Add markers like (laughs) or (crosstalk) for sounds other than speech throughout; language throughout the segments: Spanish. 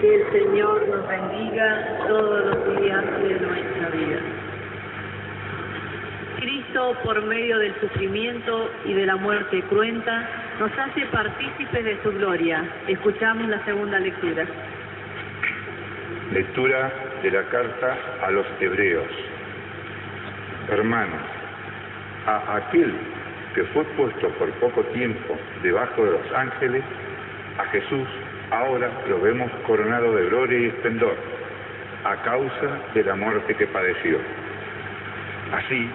Que el Señor nos bendiga todos los días de nuestra vida. Cristo, por medio del sufrimiento y de la muerte cruenta, nos hace partícipes de su gloria. Escuchamos la segunda lectura. Lectura de la carta a los hebreos. Hermanos, a aquel que fue puesto por poco tiempo debajo de los ángeles, a Jesús ahora lo vemos coronado de gloria y esplendor a causa de la muerte que padeció. Así,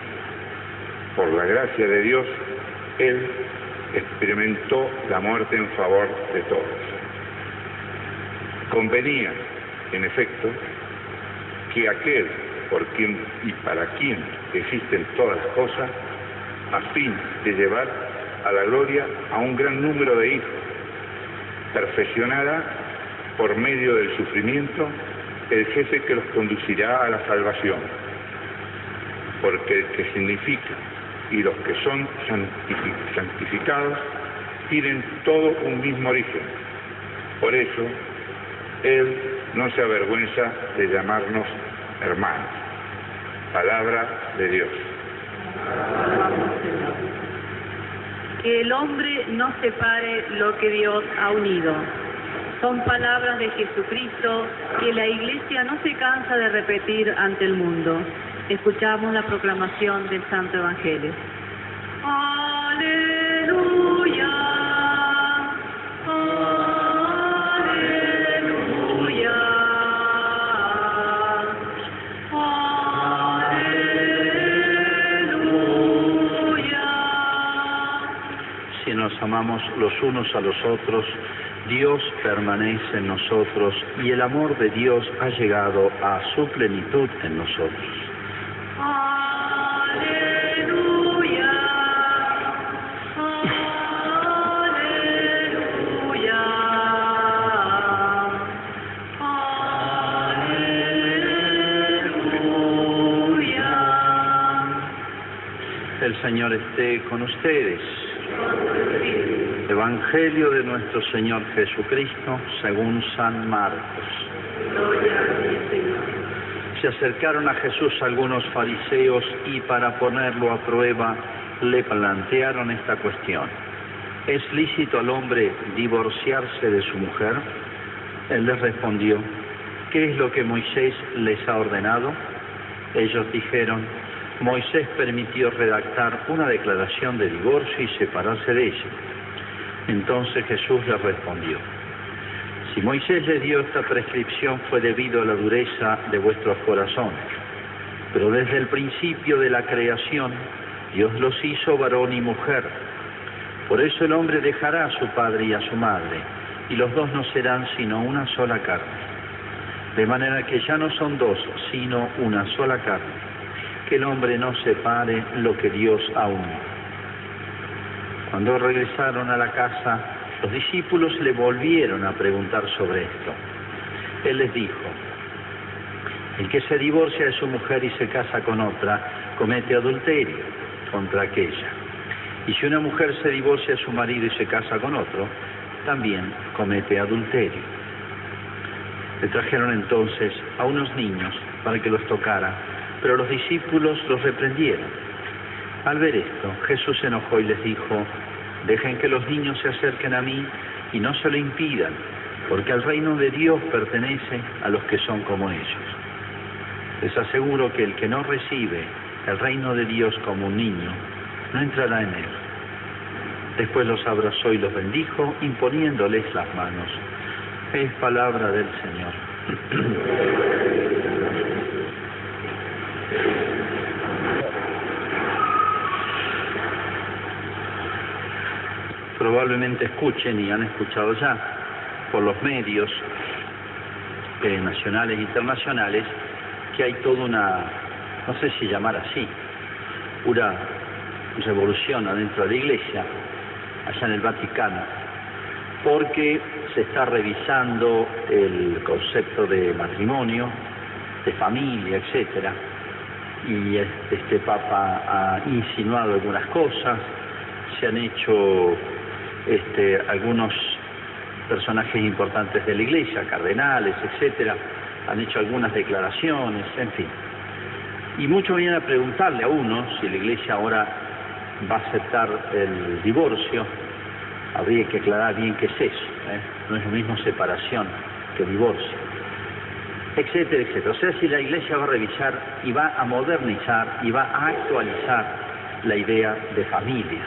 por la gracia de Dios, Él experimentó la muerte en favor de todos. Convenía, en efecto, que aquel por quien y para quien existen todas las cosas, a fin de llevar a la gloria a un gran número de hijos, perfeccionará por medio del sufrimiento el jefe que los conducirá a la salvación, porque el que significa y los que son santificados tienen todo un mismo origen. Por eso, Él no se avergüenza de llamarnos hermanos. Palabra de Dios. Que el hombre no separe lo que Dios ha unido. Son palabras de Jesucristo que la Iglesia no se cansa de repetir ante el mundo. Escuchamos la proclamación del Santo Evangelio. Nos amamos los unos a los otros, Dios permanece en nosotros y el amor de Dios ha llegado a su plenitud en nosotros. Aleluya. Aleluya. Aleluya. El Señor esté con ustedes. Evangelio de nuestro Señor Jesucristo según San Marcos. Se acercaron a Jesús algunos fariseos y para ponerlo a prueba le plantearon esta cuestión. ¿Es lícito al hombre divorciarse de su mujer? Él les respondió, ¿qué es lo que Moisés les ha ordenado? Ellos dijeron, Moisés permitió redactar una declaración de divorcio y separarse de ella. Entonces Jesús les respondió, si Moisés les dio esta prescripción fue debido a la dureza de vuestros corazones, pero desde el principio de la creación Dios los hizo varón y mujer. Por eso el hombre dejará a su padre y a su madre, y los dos no serán sino una sola carne. De manera que ya no son dos, sino una sola carne. Que el hombre no separe lo que Dios ha. Cuando regresaron a la casa, los discípulos le volvieron a preguntar sobre esto. Él les dijo, el que se divorcia de su mujer y se casa con otra, comete adulterio contra aquella. Y si una mujer se divorcia de su marido y se casa con otro, también comete adulterio. Le trajeron entonces a unos niños para que los tocara, pero los discípulos los reprendieron. Al ver esto, Jesús se enojó y les dijo, dejen que los niños se acerquen a mí y no se lo impidan, porque al reino de Dios pertenece a los que son como ellos. Les aseguro que el que no recibe el reino de Dios como un niño, no entrará en él. Después los abrazó y los bendijo, imponiéndoles las manos. Es palabra del Señor. (clears throat) Probablemente escuchen y han escuchado ya por los medios eh, nacionales e internacionales que hay toda una, no sé si llamar así, una revolución adentro de la iglesia, allá en el Vaticano, porque se está revisando el concepto de matrimonio, de familia, etcétera, y este Papa ha insinuado algunas cosas, se han hecho este, algunos personajes importantes de la iglesia, cardenales, etcétera, han hecho algunas declaraciones, en fin. Y muchos vienen a preguntarle a uno si la iglesia ahora va a aceptar el divorcio, habría que aclarar bien qué es eso, ¿eh? no es lo mismo separación que divorcio, etcétera, etcétera. O sea, si la iglesia va a revisar y va a modernizar y va a actualizar la idea de familia.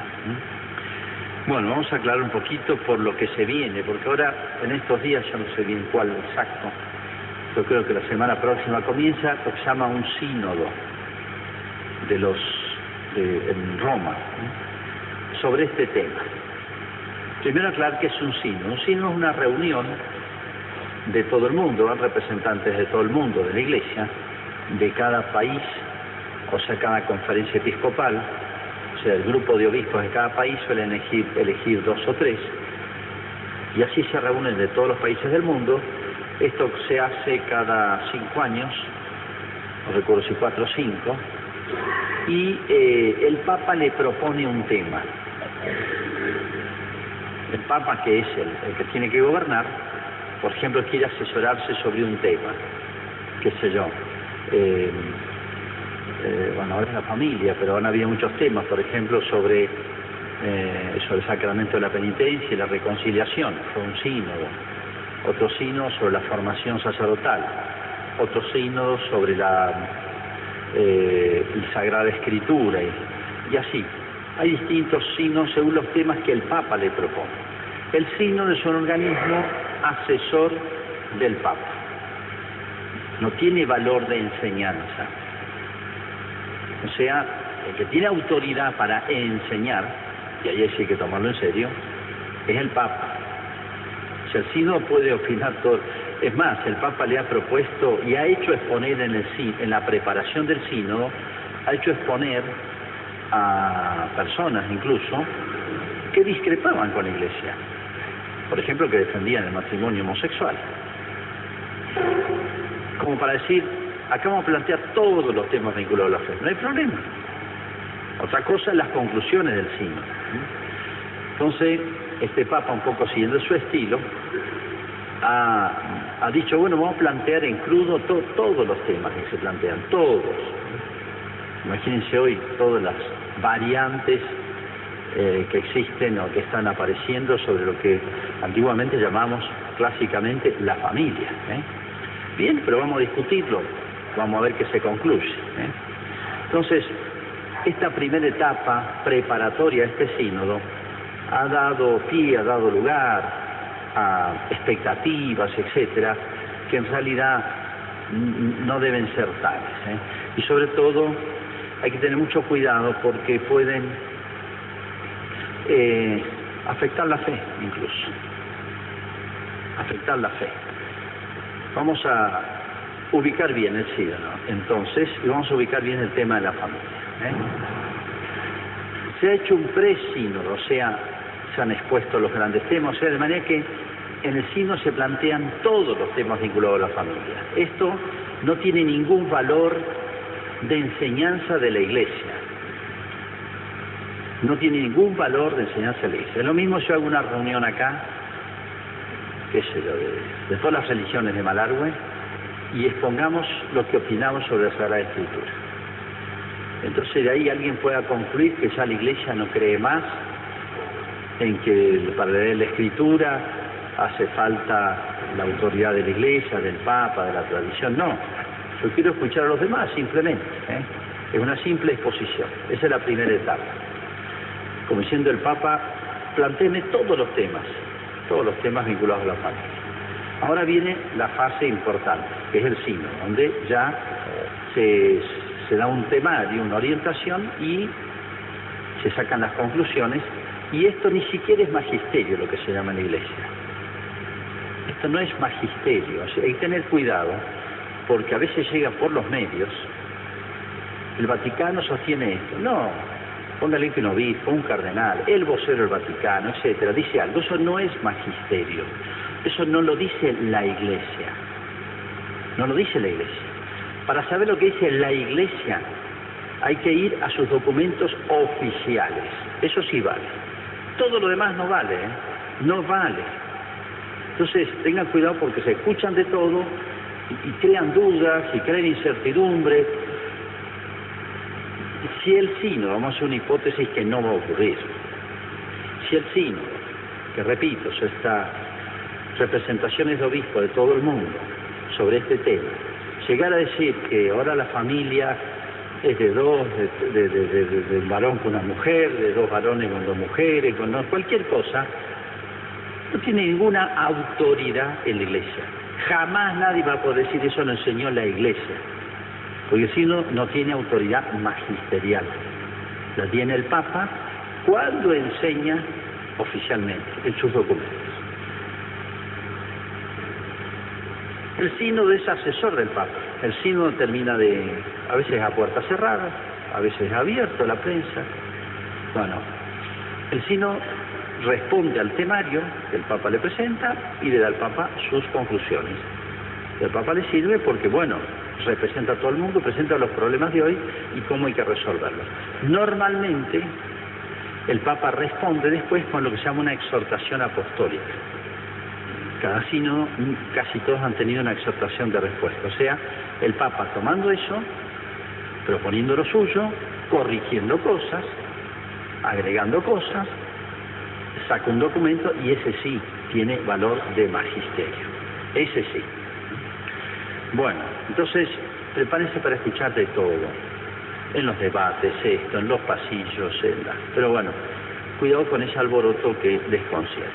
Bueno, vamos a aclarar un poquito por lo que se viene, porque ahora en estos días, yo no sé bien cuál exacto, yo creo que la semana próxima comienza lo que se llama un sínodo de los de, en Roma sobre este tema. Primero aclarar que es un sínodo. Un sínodo es una reunión de todo el mundo, van representantes de todo el mundo, de la iglesia, de cada país, o sea, cada conferencia episcopal, o sea, el grupo de obispos de cada país suelen elegir, elegir dos o tres, y así se reúnen de todos los países del mundo. Esto se hace cada cinco años, no recuerdo si cuatro o cinco, y eh, el Papa le propone un tema. El Papa, que es el que tiene que gobernar, por ejemplo, quiere asesorarse sobre un tema, qué sé yo. Eh, eh, bueno, ahora es la familia, pero han habido muchos temas, por ejemplo, sobre, eh, sobre el sacramento de la penitencia y la reconciliación, fue un sínodo. Otro sínodo sobre la formación sacerdotal, otro sínodo sobre la, Sagrada Escritura y, así. Hay distintos sínodos según los temas que el Papa le propone. El sínodo es un organismo asesor del Papa. No tiene valor de enseñanza. O sea, el que tiene autoridad para enseñar, y ahí sí hay que tomarlo en serio, es el Papa. O sea, el sínodo puede opinar todo. Es más, el Papa le ha propuesto y ha hecho exponer en, el, en la preparación del sínodo, ha hecho exponer a personas incluso que discrepaban con la Iglesia. Por ejemplo, que defendían el matrimonio homosexual. Como para decir, acá vamos a plantear todos los temas vinculados a la fe, no hay problema. Otra cosa es las conclusiones del sínodo. Entonces, este Papa, un poco siguiendo su estilo, ha, ha dicho, bueno, vamos a plantear en crudo to, todos los temas que se plantean, todos. Imagínense hoy todas las variantes eh, que existen o que están apareciendo sobre lo que antiguamente llamamos clásicamente la familia. ¿eh? Bien, pero vamos a discutirlo, vamos a ver qué se concluye. ¿eh? Entonces, esta primera etapa preparatoria a este sínodo ha dado pie, ha dado lugar a expectativas, etcétera, que en realidad no deben ser tales. Y sobre todo hay que tener mucho cuidado porque pueden eh, afectar la fe incluso. Afectar la fe. Vamos a ubicar bien el sínodo, entonces, y vamos a ubicar bien el tema de la familia. ¿eh? Se ha hecho un pre-sínodo, o sea, se han expuesto los grandes temas, o sea, de manera que en el sínodo se plantean todos los temas vinculados a la familia. Esto no tiene ningún valor de enseñanza de la iglesia. No tiene ningún valor de enseñanza. Es lo mismo si hago una reunión acá, qué sé yo, de, de todas las religiones de Malargüe, y expongamos lo que opinamos sobre la Sagrada Escritura. Entonces de ahí alguien pueda concluir que ya la iglesia no cree más en que para leer la escritura hace falta la autoridad de la iglesia, del papa, de la tradición. No, yo quiero escuchar a los demás simplemente. ¿eh? Es una simple exposición. Esa es la primera etapa. Como diciendo el papa, planteeme todos los temas, todos los temas vinculados a la familia. Ahora viene la fase importante, que es el signo, donde ya se, da un temario, una orientación y se sacan las conclusiones. Y esto ni siquiera es magisterio, lo que se llama en la iglesia. Esto no es magisterio, o hay que tener cuidado porque a veces llega por los medios, el Vaticano sostiene esto, no, un obispo, un cardenal, el vocero del Vaticano, etcétera, dice algo, eso no es magisterio, eso no lo dice la iglesia, no lo dice la iglesia. Para saber lo que dice la iglesia hay que ir a sus documentos oficiales, eso sí vale. Todo lo demás no vale, ¿eh? no vale. Entonces, tengan cuidado porque se escuchan de todo y, y crean dudas y crean incertidumbre. Si el sínodo, vamos a hacer una hipótesis que no va a ocurrir, si el sínodo, que repito, son estas representaciones de obispo de todo el mundo sobre este tema, llegara a decir que ahora la familia es de dos, de, un varón con una mujer, de dos varones con dos mujeres, cualquier cosa, no tiene ninguna autoridad en la iglesia. Jamás nadie va a poder decir eso lo enseñó la iglesia, porque si no, no tiene autoridad magisterial. La tiene el Papa cuando enseña oficialmente en sus documentos. El sínodo es asesor del Papa. El sínodo termina de, a veces a puerta cerrada, a veces abierto a la prensa. Bueno, el sínodo responde al temario que el Papa le presenta y le da al Papa sus conclusiones. El Papa le sirve porque, bueno, representa a todo el mundo, presenta los problemas de hoy y cómo hay que resolverlos. Normalmente, el Papa responde después con lo que se llama una exhortación apostólica. Cada sínodo, casi todos han tenido una exhortación de respuesta. O sea, el Papa tomando eso, proponiendo lo suyo, corrigiendo cosas, agregando cosas, saca un documento y ese sí tiene valor de magisterio. Ese sí. Bueno, entonces prepárense para escuchar de todo. En los debates, esto, en los pasillos, en la... pero bueno, cuidado con ese alboroto que desconcierta.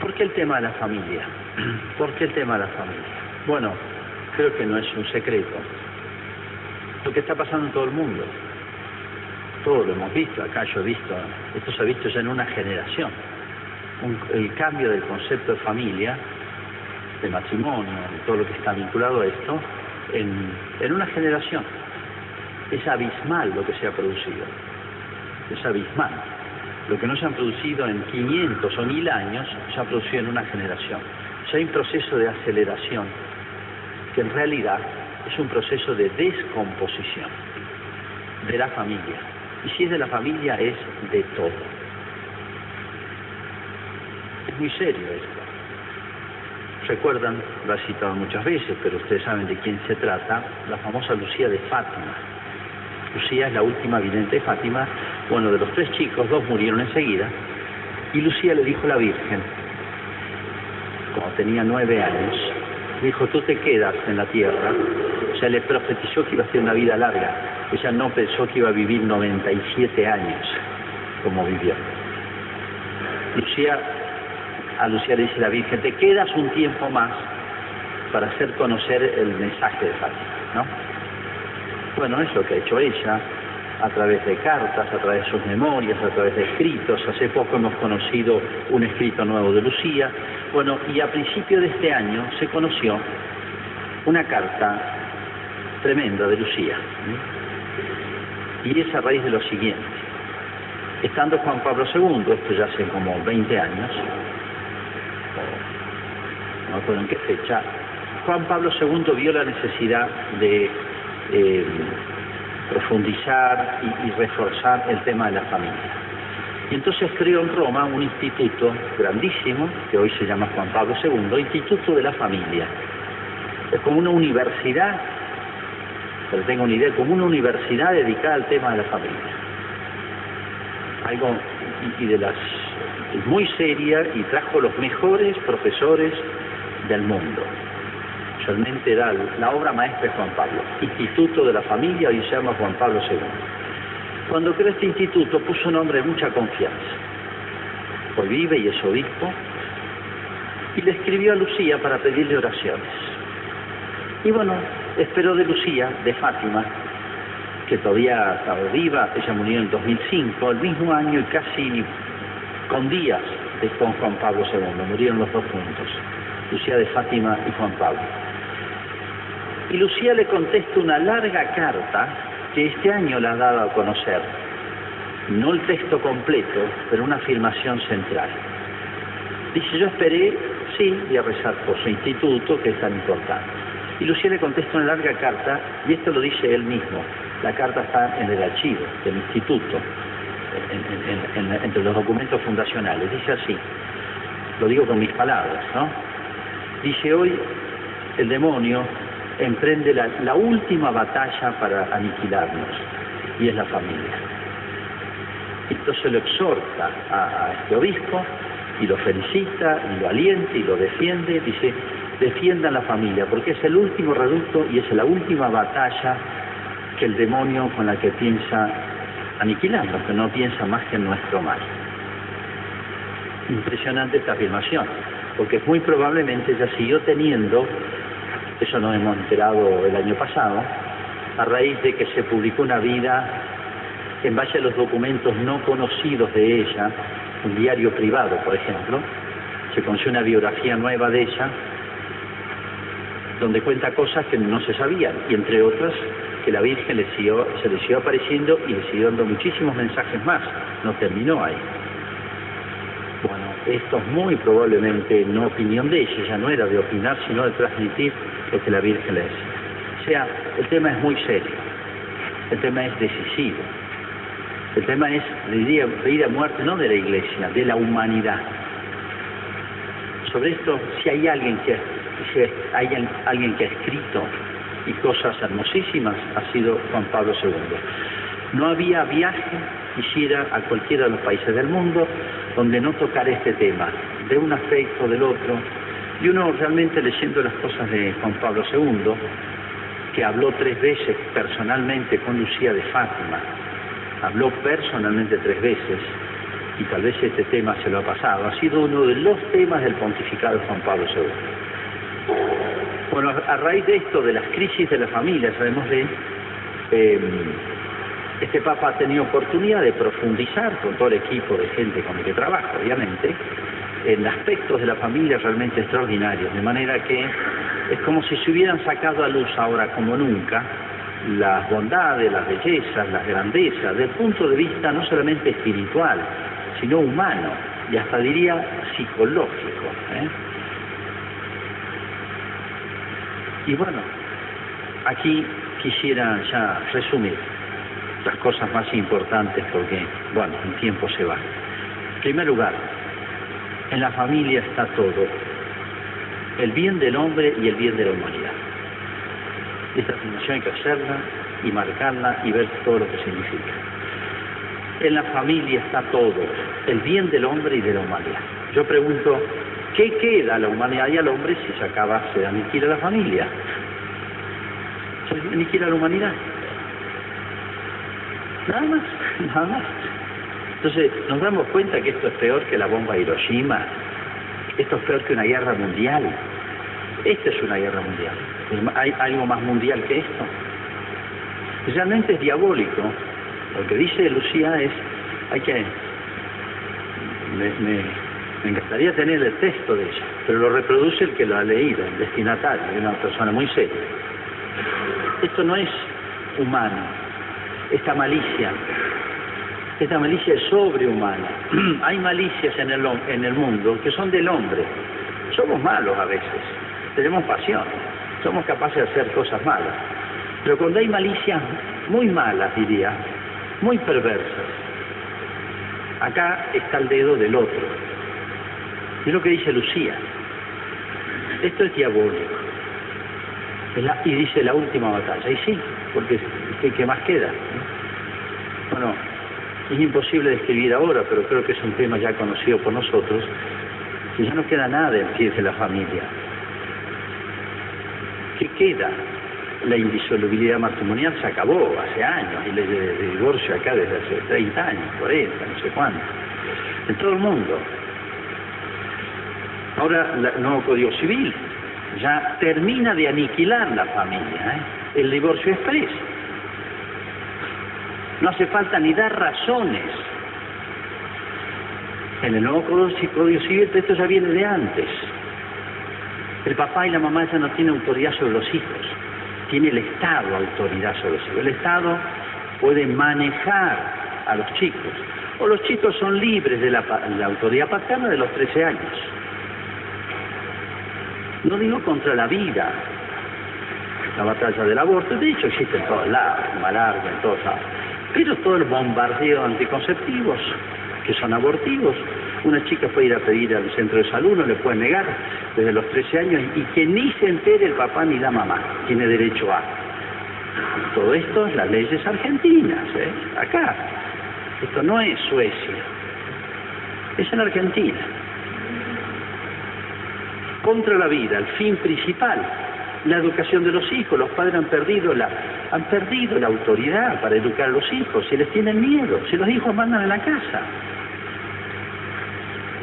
¿Por qué el tema de la familia? (clears throat) ¿Por qué el tema de la familia? Bueno, creo que no es un secreto. Lo que está pasando en todo el mundo. Todo lo hemos visto, acá yo he visto, esto se ha visto ya en una generación. Un, el cambio del concepto de familia, de matrimonio, de todo lo que está vinculado a esto, en, en una generación. Es abismal lo que se ha producido. Es abismal. Lo que no se han producido en 500 o 1000 años, se ha producido en una generación. Ya hay un proceso de aceleración, que en realidad es un proceso de descomposición de la familia. Y si es de la familia, es de todo. Es muy serio esto. Recuerdan, lo he citado muchas veces, pero ustedes saben de quién se trata, la famosa Lucía de Fátima. Lucía es la última vidente de Fátima. Bueno, de los tres chicos, dos murieron enseguida. Y Lucía le dijo a la Virgen, como tenía nueve años, dijo, tú te quedas en la tierra. O sea, le profetizó que iba a ser una vida larga. Ella no pensó que iba a vivir 97 años, como vivió. Lucía, a Lucía le dice la Virgen, te quedas un tiempo más para hacer conocer el mensaje de Fátima, ¿no? Bueno, es lo que ha hecho ella, a través de cartas, a través de sus memorias, a través de escritos. Hace poco hemos conocido un escrito nuevo de Lucía. Bueno, y a principio de este año se conoció una carta tremenda de Lucía. Y es a raíz de lo siguiente. Estando Juan Pablo II, esto ya hace como 20 años, no me acuerdo en qué fecha, Juan Pablo II vio la necesidad de eh, profundizar y, reforzar el tema de la familia. Y entonces creó en Roma un instituto grandísimo, que hoy se llama Juan Pablo II, Instituto de la Familia. Es como una universidad, pero tengo una idea, como una universidad dedicada al tema de la familia. Algo y de las muy seria y trajo los mejores profesores del mundo realmente era la obra maestra de Juan Pablo, Instituto de la Familia, hoy se llama Juan Pablo II. Cuando creó este instituto puso un hombre de mucha confianza. Hoy vive y es obispo, y le escribió a Lucía para pedirle oraciones. Y bueno, esperó de Lucía, de Fátima, que todavía estaba viva, ella murió en 2005, el mismo año y casi con días de con Juan Pablo II, murieron los dos juntos, Lucía de Fátima y Juan Pablo. Y Lucía le contesta una larga carta que este año la ha dado a conocer. No el texto completo, pero una afirmación central. Dice, yo esperé, sí, y a rezar por su instituto, que es tan importante. Y Lucía le contesta una larga carta, y esto lo dice él mismo. La carta está en el archivo del instituto, en, en, en, entre los documentos fundacionales. Dice así, lo digo con mis palabras, ¿no? Dice hoy el demonio emprende la, la última batalla para aniquilarnos y es la familia. Entonces lo exhorta a, a este obispo y lo felicita y lo alienta y lo defiende, dice, defiendan la familia, porque es el último reducto y es la última batalla que el demonio con la que piensa aniquilarnos, que no piensa más que en nuestro mal. Impresionante esta afirmación, porque muy probablemente ya siguió teniendo, eso nos hemos enterado el año pasado, a raíz de que se publicó una vida en base a los documentos no conocidos de ella, un diario privado, por ejemplo, se conoció una biografía nueva de ella, donde cuenta cosas que no se sabían, y entre otras que la Virgen le siguió, se le siguió apareciendo y le siguió dando muchísimos mensajes más, no terminó ahí. Bueno, esto es muy probablemente no opinión de ella, ya no era de opinar, sino de transmitir lo que la Virgen le decía. O sea, el tema es muy serio, el tema es decisivo, el tema es de vida a muerte, no de la Iglesia, de la humanidad. Sobre esto, si hay alguien que, hay alguien que ha escrito y cosas hermosísimas, ha sido Juan Pablo II. No había viaje quisiera a cualquiera de los países del mundo donde no tocar este tema, de un aspecto, del otro, y uno realmente leyendo las cosas de Juan Pablo II, que habló tres veces personalmente con Lucía de Fátima, habló personalmente tres veces, y tal vez este tema se lo ha pasado, ha sido uno de los temas del pontificado de Juan Pablo II. Bueno, a raíz de esto, de las crisis de la familia, sabemos de, eh, este Papa ha tenido oportunidad de profundizar con todo el equipo de gente con el que trabaja, obviamente, en aspectos de la familia realmente extraordinarios, de manera que es como si se hubieran sacado a luz ahora como nunca las bondades, las bellezas, las grandezas, desde el punto de vista no solamente espiritual, sino humano y hasta diría psicológico. ¿eh? Y bueno, aquí quisiera ya resumir las cosas más importantes porque, bueno, el tiempo se va. En primer lugar, en la familia está todo, el bien del hombre y el bien de la humanidad. Esta afirmación hay que hacerla y marcarla y ver todo lo que significa. En la familia está todo, el bien del hombre y de la humanidad. Yo pregunto, ¿qué queda a la humanidad y al hombre si se acaba, se aniquila la familia? Se aniquila la humanidad. Nada más, (laughs) nada más. Entonces, nos damos cuenta que esto es peor que la bomba de Hiroshima. Esto es peor que una guerra mundial. Esta es una guerra mundial. ¿Hay algo más mundial que esto? Realmente es diabólico. Lo que dice Lucía es, hay que... Me, me, me encantaría tener el texto de ella, pero lo reproduce el que lo ha leído, el destinatario, una persona muy seria. Esto no es humano, esta malicia, esta malicia es sobrehumana. (clears throat) Hay malicias en el, en el mundo que son del hombre. Somos malos a veces, tenemos pasión, somos capaces de hacer cosas malas. Pero cuando hay malicias muy malas, diría, muy perversas, acá está el dedo del otro. Es lo que dice Lucía. Esto es diabólico. y dice la última batalla. Y sí, porque ¿qué, más queda? Bueno, es imposible describir ahora, pero creo que es un tema ya conocido por nosotros, que ya no queda nada en pie de la familia. ¿Qué queda? La indisolubilidad matrimonial se acabó hace años, y de divorcio acá desde hace 30 años, 40, no sé cuánto, en todo el mundo. Ahora, el nuevo Código Civil ya termina de aniquilar la familia, ¿eh? el divorcio expreso. No hace falta ni dar razones. En el nuevo Código Civil esto ya viene de antes. El papá y la mamá ya no tienen autoridad sobre los hijos, tiene el Estado autoridad sobre los hijos. El Estado puede manejar a los chicos, o los chicos son libres de la, la autoridad paterna de los 13 años. No digo contra la vida, la batalla del aborto, de hecho existe en todos lados, en Malarga, en todos lados. Pero todo el bombardeo anticonceptivos, que son abortivos, Una chica puede ir a pedir al centro de salud, no le pueden negar desde los 13 años y que ni se entere el papá ni la mamá. Tiene derecho a. Todo esto es las leyes argentinas, ¿eh? acá. Esto no es Suecia, es en Argentina. Contra la vida, el fin principal, la educación de los hijos. Los padres han perdido la, han perdido la autoridad para educar a los hijos, se les tienen miedo, si los hijos mandan en la casa.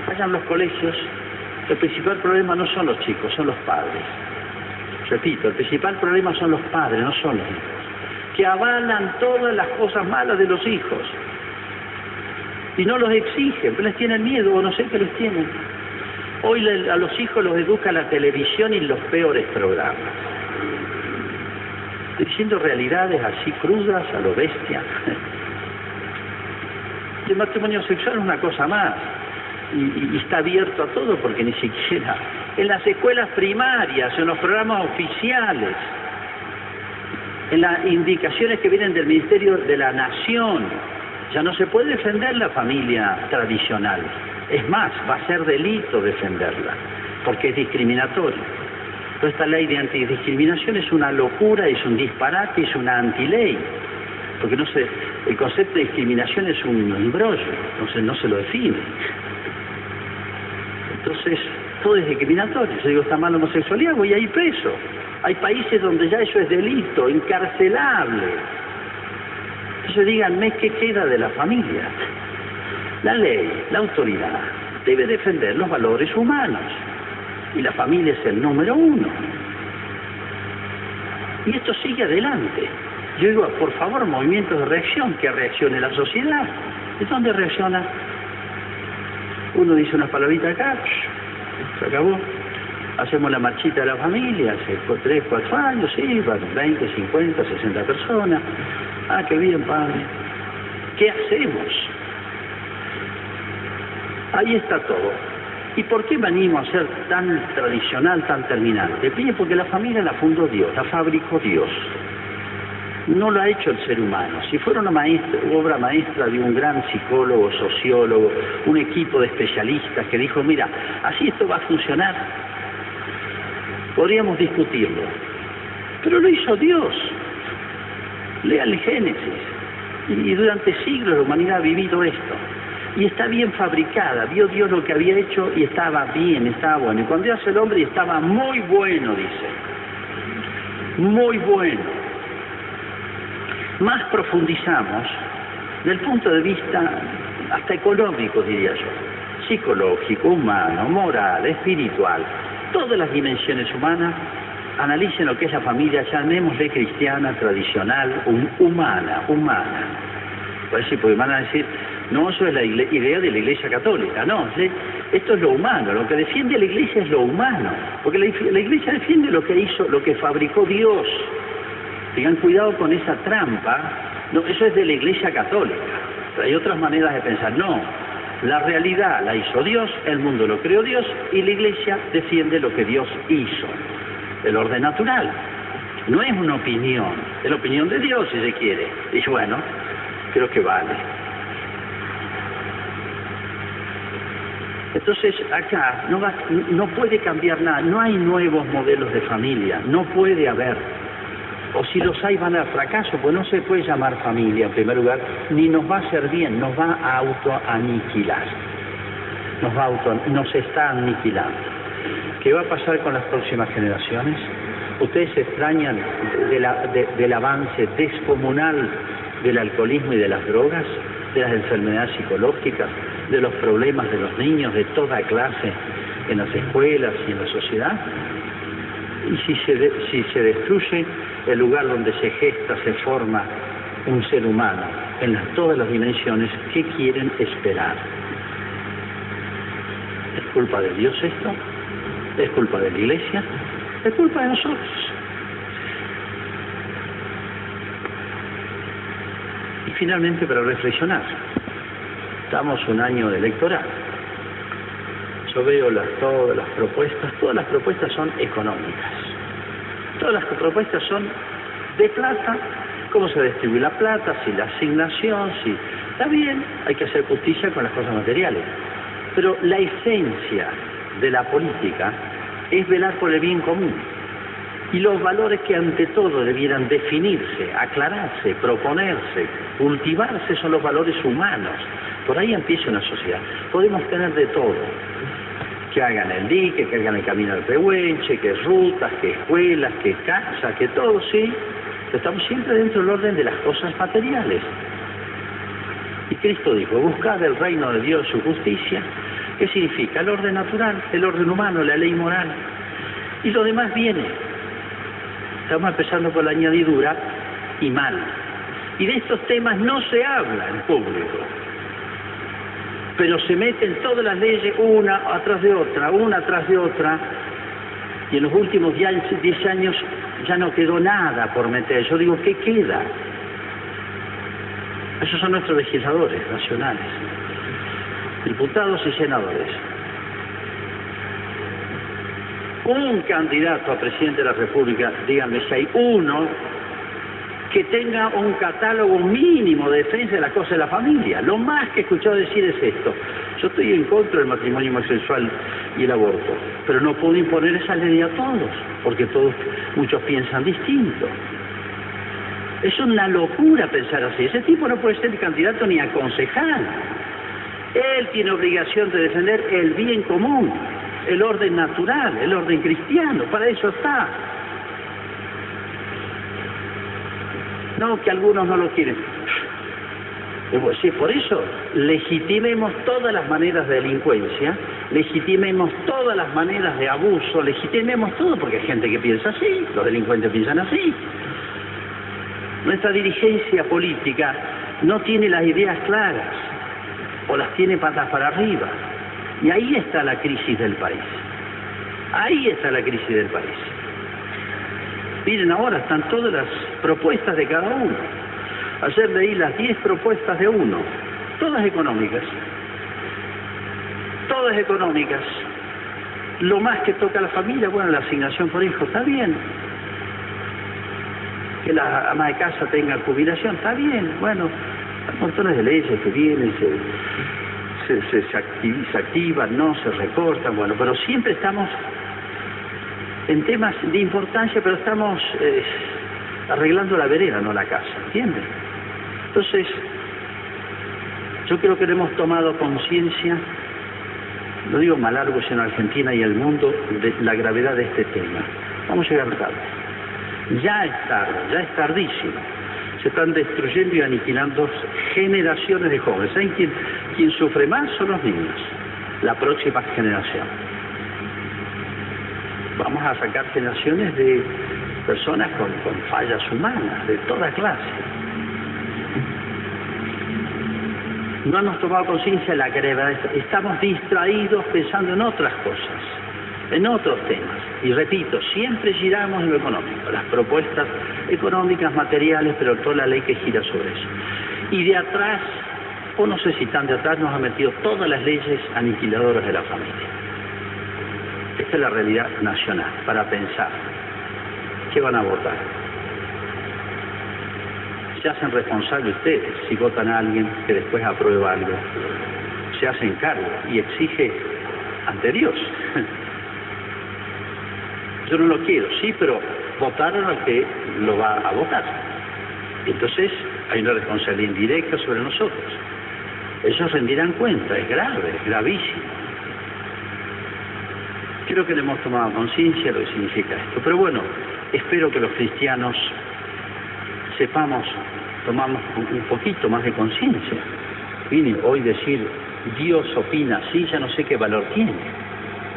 Vayan los colegios, el principal problema no son los chicos, son los padres. Repito, el principal problema son los padres, no son los hijos, que avalan todas las cosas malas de los hijos y no los exigen, pero les tienen miedo o no sé qué les tienen. Hoy a los hijos los educa la televisión y los peores programas. Diciendo realidades así crudas a lo bestia. (laughs) El matrimonio sexual es una cosa más y, está abierto a todo porque ni siquiera en las escuelas primarias, en los programas oficiales, en las indicaciones que vienen del Ministerio de la Nación, ya no se puede defender la familia tradicional. Es más, va a ser delito defenderla, porque es discriminatorio. Toda esta ley de antidiscriminación es una locura, es un disparate, es una antiley, porque no se, el concepto de discriminación es un embrollo, entonces no se lo define. Entonces, todo es discriminatorio. Yo digo, está mal homosexualidad, voy a ir preso. Hay países donde ya eso es delito, encarcelable. Entonces díganme qué queda de la familia. La ley, la autoridad, debe defender los valores humanos. Y la familia es el número uno. Y esto sigue adelante. Yo digo, por favor, movimientos de reacción, que reaccione la sociedad. ¿De dónde reacciona? Uno dice unas palabritas acá, se acabó. Hacemos la marchita de la familia, hace 3, 4 años, sí, 20, 50, 60 personas. Ah, qué bien, padre. ¿Qué hacemos? Ahí está todo. ¿Y por qué venimos a ser tan tradicional, tan terminante? Porque la familia la fundó Dios, la fabricó Dios no lo ha hecho el ser humano. Si fuera una obra maestra de un gran psicólogo, sociólogo, un equipo de especialistas que dijo, mira, así esto va a funcionar, podríamos discutirlo. Pero lo hizo Dios. Lea el Génesis. Y durante siglos la humanidad ha vivido esto. Y está bien fabricada. Vio Dios lo que había hecho y estaba bien, estaba bueno. Y cuando hace el hombre estaba muy bueno, dice. Muy bueno más profundizamos del punto de vista hasta económico, diría yo, psicológico, humano, moral, espiritual, todas las dimensiones humanas, analicen lo que es la familia, llamémosle cristiana, tradicional, humana, humana. Porque van a decir, no, eso es la idea de la Iglesia Católica, no, esto es lo humano, lo que defiende la Iglesia es lo humano, porque la, Iglesia defiende lo que hizo, lo que fabricó Dios, Tengan cuidado con esa trampa. No, eso es de la Iglesia Católica. Pero hay otras maneras de pensar. No, la realidad la hizo Dios, el mundo lo creó Dios y la Iglesia defiende lo que Dios hizo. El orden natural. No es una opinión, es la opinión de Dios si se quiere. Dice, bueno, creo que vale. Entonces acá no, no puede cambiar nada, no hay nuevos modelos de familia, no puede haber o si los hay van al fracaso, pues no se puede llamar familia en primer lugar, ni nos va a hacer bien, nos va a autoaniquilar, nos, va a auto, nos está aniquilando. ¿Qué va a pasar con las próximas generaciones? ¿Ustedes se extrañan del avance descomunal del alcoholismo y de las drogas, de las enfermedades psicológicas, de los problemas de los niños de toda clase en las escuelas y en la sociedad? Y si se, si se destruye el lugar donde se gesta, se forma un ser humano en todas las dimensiones, ¿qué quieren esperar? ¿Es culpa de Dios esto? ¿Es culpa de la iglesia? ¿Es culpa de nosotros? Y finalmente para reflexionar, estamos un año electoral. Yo veo las, todas las propuestas, todas las propuestas son económicas Todas las propuestas son de plata, cómo se distribuye la plata, si la asignación, si... Está bien, hay que hacer justicia con las cosas materiales, Pero la esencia de la política es velar por el bien común. Y los valores que ante todo debieran definirse, aclararse, proponerse, cultivarse son los valores humanos. Por ahí empieza una sociedad. Podemos tener de todo. Que hagan el dique, que hagan el camino del pehuenche, que rutas, que escuelas, que casas, que todo, sí. Pero estamos siempre dentro del orden de las cosas materiales. Y Cristo dijo, buscad el reino de Dios, su justicia. ¿Qué significa? El orden natural, el orden humano, la ley moral. Y lo demás viene. Estamos empezando por la añadidura y mal. Y de estos temas no se habla en público. Pero se meten todas las leyes una atrás de otra, una atrás de otra. Y en los últimos 10 años ya no quedó nada por meter. Yo digo, ¿qué queda? Esos son nuestros legisladores nacionales, diputados y senadores. Un candidato a presidente de la República, díganme si hay uno que tenga un catálogo mínimo de defensa de las cosas de la familia. Lo más que he escuchado decir es esto. Yo estoy en contra del matrimonio homosexual y el aborto, pero no puedo imponer esa ley a todos, porque todos, muchos piensan distinto. Es una locura pensar así. Ese tipo no puede ser candidato ni a concejal. Él tiene obligación de defender el bien común, el orden natural, el orden cristiano. Para eso está. No, que algunos no lo quieren. Sí, por eso legitimemos todas las maneras de delincuencia, legitimemos todas las maneras de abuso, legitimemos todo, porque hay gente que piensa así, los delincuentes piensan así. Nuestra dirigencia política no tiene las ideas claras o las tiene patas para arriba. Y ahí está la crisis del país. Ahí está la crisis del país. Miren, ahora están todas las propuestas de cada uno. Ayer leí las 10 propuestas de uno, todas económicas. Todas económicas. Lo más que toca a la familia, bueno, la asignación por hijo, está bien que la ama de casa tenga jubilación, está bien, bueno, hay montones de leyes que vienen, se, se, se, activan, no, se recortan, bueno, pero siempre estamos en temas de importancia, pero estamos eh, arreglando la vereda, no la casa, ¿entiendes? Entonces, yo creo que hemos tomado conciencia, no digo mal largo, sino Argentina y el mundo, de la gravedad de este tema. Vamos a llegar tarde. Ya es tarde, ya es tardísimo. Se están destruyendo y aniquilando generaciones de jóvenes. ¿Saben quién, quién sufre más? Son los niños, la próxima generación. Vamos a sacar generaciones de personas con, fallas humanas, de toda clase. No hemos tomado conciencia de la gravedad. Estamos distraídos pensando en otras cosas en otros temas. Y repito, siempre giramos en lo económico, las propuestas económicas, materiales, pero toda la ley que gira sobre eso. Y de atrás, o no sé si tan de atrás, nos ha metido todas las leyes aniquiladoras de la familia. Esta es la realidad nacional, para pensar. ¿Qué van a votar? Se hacen responsables ustedes si votan a alguien que después aprueba algo. Se hacen cargo y exige ante Dios (laughs) yo no lo quiero, sí, pero votaron al que lo va a votar. Entonces hay una responsabilidad indirecta sobre nosotros. Ellos rendirán cuenta, es grave, es gravísimo. Creo que le hemos tomado conciencia de lo que significa esto. Pero bueno, espero que los cristianos sepamos, tomamos un poquito más de conciencia. Hoy decir, Dios opina así, ya no sé qué valor tiene.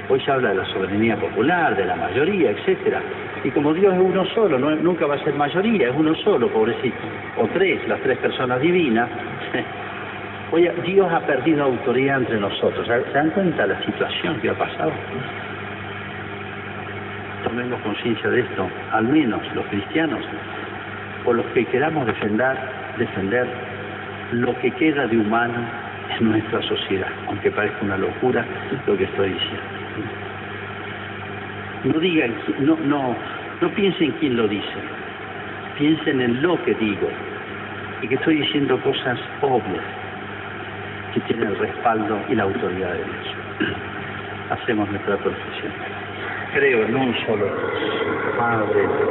Hoy se habla de la soberanía popular, de la mayoría, etcétera. Y como Dios es uno solo, nunca va a ser mayoría, es uno solo, pobrecito. O tres, las tres personas divinas. (laughs) Oye, Dios ha perdido autoridad entre nosotros. ¿Se dan cuenta la situación que ha pasado? Tomemos conciencia de esto, al menos los cristianos, o los que queramos defender, defender lo que queda de humano en nuestra sociedad, aunque parezca una locura lo que estoy diciendo. No digan, no, no, no piensen quién lo dice, piensen en lo que digo y que estoy diciendo cosas obvias. que tiene el respaldo y la autoridad de Dios. (clears throat) Hacemos nuestra profesión. Creo en un solo. Dios, Padre,